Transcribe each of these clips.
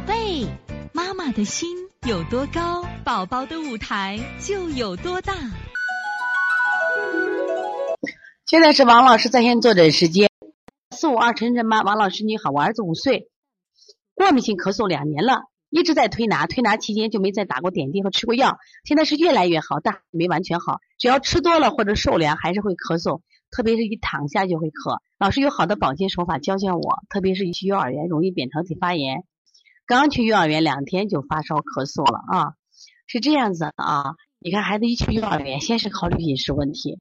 宝贝，妈妈的心有多高，宝宝的舞台就有多大。现在是王老师在线坐诊时间。四五二晨晨妈，王老师你好，我儿子五岁，过敏性咳嗽两年了，一直在推拿，推拿期间就没再打过点滴和吃过药，现在是越来越好，但没完全好。只要吃多了或者受凉，还是会咳嗽，特别是一躺下就会咳。老师有好的保健手法教教我，特别是一去幼儿园容易扁桃体发炎。刚去幼儿园两天就发烧咳嗽了啊，是这样子啊。你看孩子一去幼儿园，先是考虑饮食问题，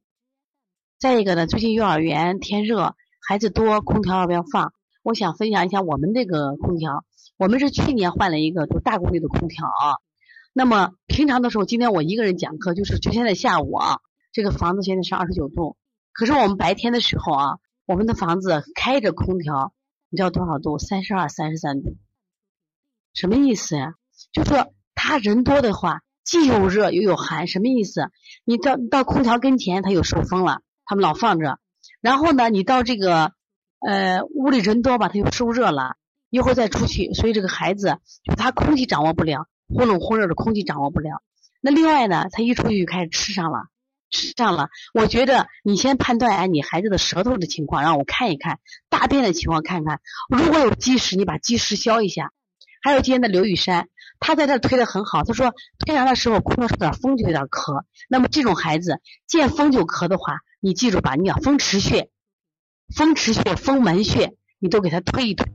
再一个呢，最近幼儿园天热。孩子多，空调要不要放？我想分享一下我们这个空调，我们是去年换了一个就大功率的空调啊。那么平常的时候，今天我一个人讲课，就是就现在下午啊，这个房子现在是二十九度，可是我们白天的时候啊，我们的房子开着空调，你知道多少度？三十二、三十三度。什么意思呀？就说他人多的话，既有热又有寒，什么意思？你到到空调跟前，他又受风了，他们老放着。然后呢，你到这个呃屋里人多吧，他又受热了，一会儿再出去，所以这个孩子就他空气掌握不了，忽冷忽热的空气掌握不了。那另外呢，他一出去就开始吃上了，吃上了。我觉得你先判断下你孩子的舌头的情况，让我看一看大便的情况，看看如果有积食，你把积食消一下。还有今天的刘雨山，他在这推的很好，他说推拿的时候空调受点风就有点咳。那么这种孩子见风就咳的话。你记住吧，你要风池穴、风池穴、风门穴，你都给他推一推。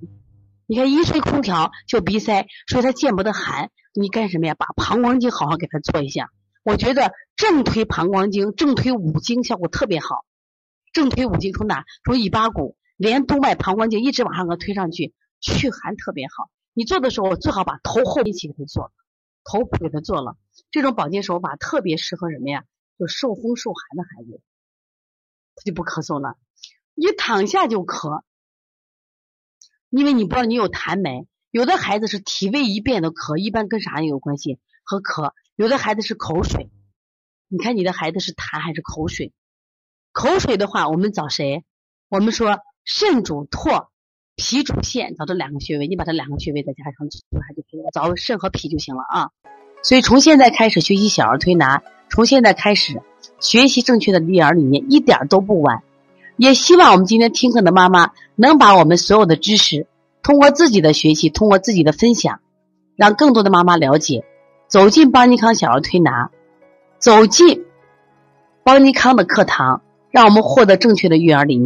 你看一吹空调就鼻塞，所以他见不得寒。你干什么呀？把膀胱经好好给他做一下。我觉得正推膀胱经、正推五经效果特别好。正推五经从哪？从尾巴骨，连督脉、膀胱经一直往上给推上去，祛寒特别好。你做的时候最好把头后一起给他做，头给他做了。这种保健手法特别适合什么呀？就受风受寒的孩子。他就不咳嗽了，一躺下就咳，因为你不知道你有痰没？有的孩子是体味一变都咳，一般跟啥有关系？和咳。有的孩子是口水，你看你的孩子是痰还是口水？口水的话，我们找谁？我们说肾主唾，脾主腺，找这两个穴位，你把这两个穴位再加上，它就可以了。找肾和脾就行了啊。所以从现在开始学习小儿推拿，从现在开始。学习正确的育儿理念一点都不晚，也希望我们今天听课的妈妈能把我们所有的知识通过自己的学习，通过自己的分享，让更多的妈妈了解，走进邦尼康小儿推拿，走进邦尼康的课堂，让我们获得正确的育儿理念。